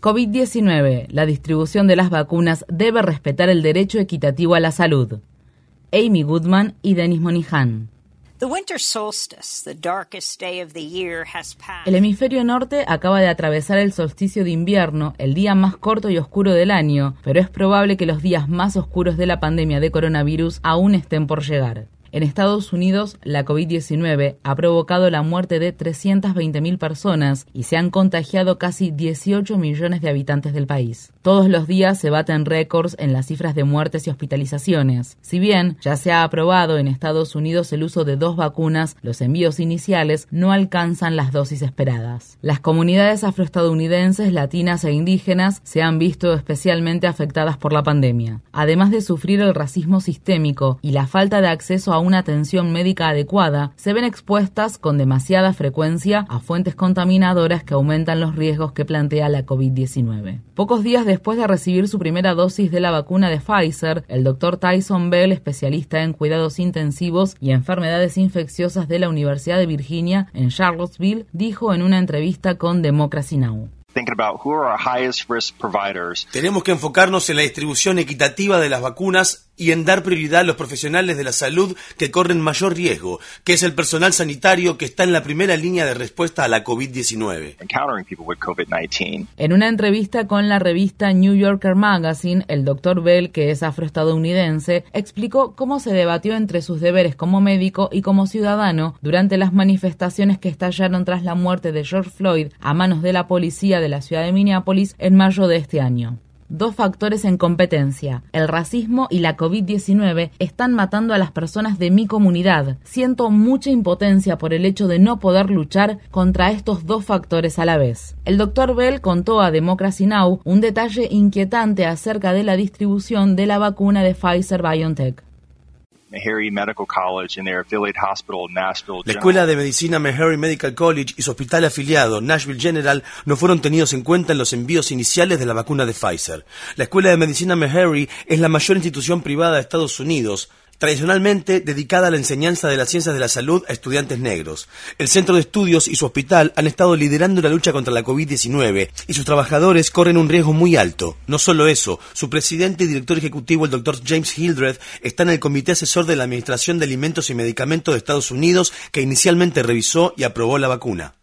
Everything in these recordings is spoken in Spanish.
COVID-19. La distribución de las vacunas debe respetar el derecho equitativo a la salud. Amy Goodman y Denis Monihan. El hemisferio norte acaba de atravesar el solsticio de invierno, el día más corto y oscuro del año, pero es probable que los días más oscuros de la pandemia de coronavirus aún estén por llegar. En Estados Unidos, la COVID-19 ha provocado la muerte de 320.000 personas y se han contagiado casi 18 millones de habitantes del país. Todos los días se baten récords en las cifras de muertes y hospitalizaciones. Si bien ya se ha aprobado en Estados Unidos el uso de dos vacunas, los envíos iniciales no alcanzan las dosis esperadas. Las comunidades afroestadounidenses, latinas e indígenas se han visto especialmente afectadas por la pandemia. Además de sufrir el racismo sistémico y la falta de acceso a una atención médica adecuada, se ven expuestas con demasiada frecuencia a fuentes contaminadoras que aumentan los riesgos que plantea la COVID-19. Pocos días después de recibir su primera dosis de la vacuna de Pfizer, el doctor Tyson Bell, especialista en cuidados intensivos y enfermedades infecciosas de la Universidad de Virginia en Charlottesville, dijo en una entrevista con Democracy Now! Tenemos que enfocarnos en la distribución equitativa de las vacunas y en dar prioridad a los profesionales de la salud que corren mayor riesgo, que es el personal sanitario que está en la primera línea de respuesta a la COVID-19. En una entrevista con la revista New Yorker Magazine, el doctor Bell, que es afroestadounidense, explicó cómo se debatió entre sus deberes como médico y como ciudadano durante las manifestaciones que estallaron tras la muerte de George Floyd a manos de la policía de la ciudad de Minneapolis en mayo de este año dos factores en competencia. El racismo y la COVID-19 están matando a las personas de mi comunidad. Siento mucha impotencia por el hecho de no poder luchar contra estos dos factores a la vez. El doctor Bell contó a Democracy Now! un detalle inquietante acerca de la distribución de la vacuna de Pfizer BioNTech. La Escuela de Medicina Meharry Medical College y su hospital afiliado, Nashville General, no fueron tenidos en cuenta en los envíos iniciales de la vacuna de Pfizer. La Escuela de Medicina Meharry es la mayor institución privada de Estados Unidos, tradicionalmente dedicada a la enseñanza de las ciencias de la salud a estudiantes negros. El centro de estudios y su hospital han estado liderando la lucha contra la COVID-19 y sus trabajadores corren un riesgo muy alto. No solo eso, su presidente y director ejecutivo, el doctor James Hildreth, está en el Comité Asesor de la Administración de Alimentos y Medicamentos de Estados Unidos que inicialmente revisó y aprobó la vacuna.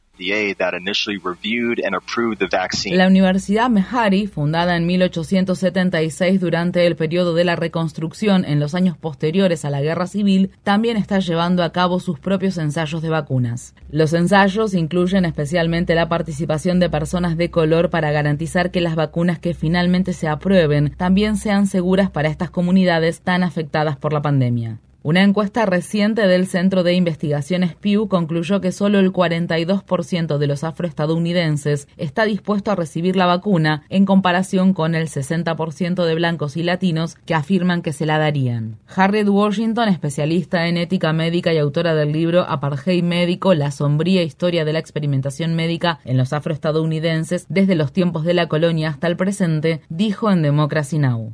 La Universidad Mehari, fundada en 1876 durante el periodo de la reconstrucción en los años posteriores a la Guerra Civil, también está llevando a cabo sus propios ensayos de vacunas. Los ensayos incluyen especialmente la participación de personas de color para garantizar que las vacunas que finalmente se aprueben también sean seguras para estas comunidades tan afectadas por la pandemia. Una encuesta reciente del Centro de Investigaciones Pew concluyó que solo el 42% de los afroestadounidenses está dispuesto a recibir la vacuna en comparación con el 60% de blancos y latinos que afirman que se la darían. Harriet Washington, especialista en ética médica y autora del libro Apartheid médico, la sombría historia de la experimentación médica en los afroestadounidenses desde los tiempos de la colonia hasta el presente, dijo en Democracy Now!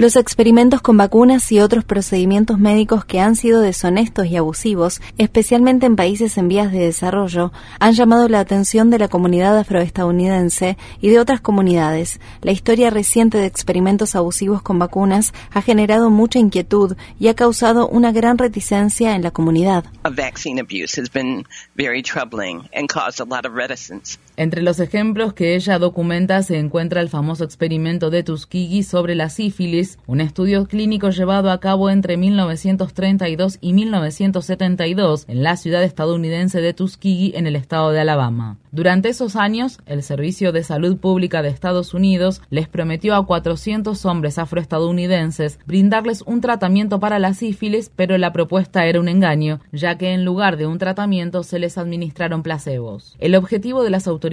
Los experimentos con vacunas y otros procedimientos médicos que han sido deshonestos y abusivos, especialmente en países en vías de desarrollo, han llamado la atención de la comunidad afroestadounidense y de otras comunidades. La historia reciente de experimentos abusivos con vacunas ha generado mucha inquietud y ha causado una gran reticencia en la comunidad. Entre los ejemplos que ella documenta se encuentra el famoso experimento de Tuskegee sobre la sífilis, un estudio clínico llevado a cabo entre 1932 y 1972 en la ciudad estadounidense de Tuskegee en el estado de Alabama. Durante esos años, el Servicio de Salud Pública de Estados Unidos les prometió a 400 hombres afroestadounidenses brindarles un tratamiento para la sífilis, pero la propuesta era un engaño, ya que en lugar de un tratamiento se les administraron placebos. El objetivo de las autoridades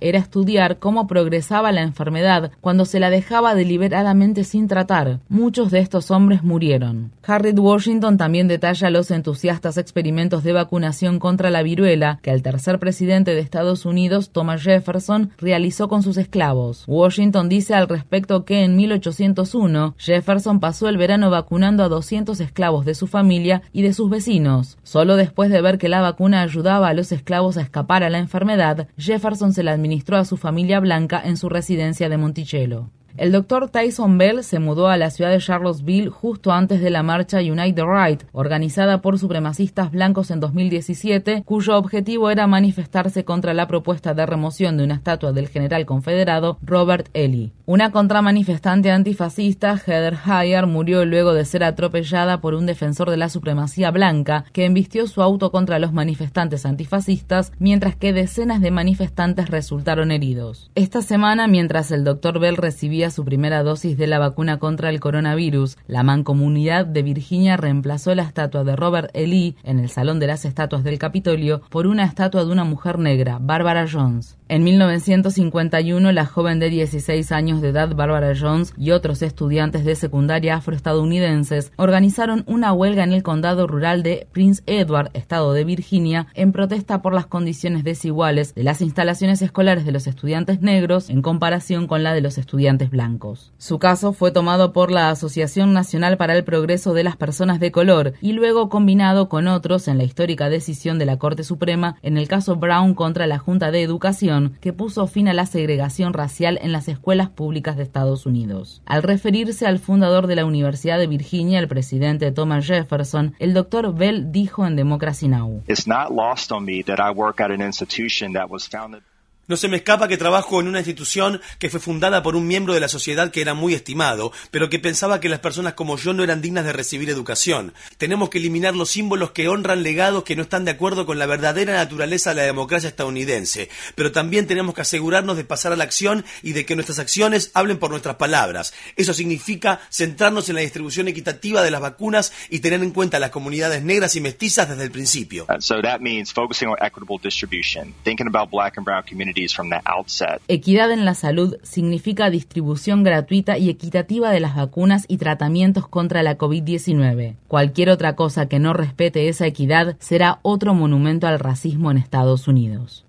era estudiar cómo progresaba la enfermedad cuando se la dejaba deliberadamente sin tratar. Muchos de estos hombres murieron. Harriet Washington también detalla los entusiastas experimentos de vacunación contra la viruela que el tercer presidente de Estados Unidos, Thomas Jefferson, realizó con sus esclavos. Washington dice al respecto que en 1801 Jefferson pasó el verano vacunando a 200 esclavos de su familia y de sus vecinos. Solo después de ver que la vacuna ayudaba a los esclavos a escapar a la enfermedad, Jefferson se la administró a su familia blanca en su residencia de Monticello. El doctor Tyson Bell se mudó a la ciudad de Charlottesville justo antes de la marcha Unite the Right, organizada por supremacistas blancos en 2017, cuyo objetivo era manifestarse contra la propuesta de remoción de una estatua del general confederado Robert E. Lee. Una contramanifestante antifascista, Heather Heyer, murió luego de ser atropellada por un defensor de la supremacía blanca que embistió su auto contra los manifestantes antifascistas, mientras que decenas de manifestantes resultaron heridos. Esta semana, mientras el doctor Bell recibía su primera dosis de la vacuna contra el coronavirus, la Mancomunidad de Virginia reemplazó la estatua de Robert E. Lee en el Salón de las Estatuas del Capitolio por una estatua de una mujer negra, Barbara Jones. En 1951, la joven de 16 años de edad Barbara Jones y otros estudiantes de secundaria afroestadounidenses organizaron una huelga en el condado rural de Prince Edward, estado de Virginia, en protesta por las condiciones desiguales de las instalaciones escolares de los estudiantes negros en comparación con la de los estudiantes blancos. Su caso fue tomado por la Asociación Nacional para el Progreso de las Personas de Color y luego combinado con otros en la histórica decisión de la Corte Suprema en el caso Brown contra la Junta de Educación que puso fin a la segregación racial en las escuelas públicas de Estados Unidos. Al referirse al fundador de la Universidad de Virginia, el presidente Thomas Jefferson, el doctor Bell dijo en Democracy Now! No se me escapa que trabajo en una institución que fue fundada por un miembro de la sociedad que era muy estimado, pero que pensaba que las personas como yo no eran dignas de recibir educación. Tenemos que eliminar los símbolos que honran legados que no están de acuerdo con la verdadera naturaleza de la democracia estadounidense, pero también tenemos que asegurarnos de pasar a la acción y de que nuestras acciones hablen por nuestras palabras. Eso significa centrarnos en la distribución equitativa de las vacunas y tener en cuenta las comunidades negras y mestizas desde el principio. Equidad en la salud significa distribución gratuita y equitativa de las vacunas y tratamientos contra la COVID-19. Cualquier otra cosa que no respete esa equidad será otro monumento al racismo en Estados Unidos.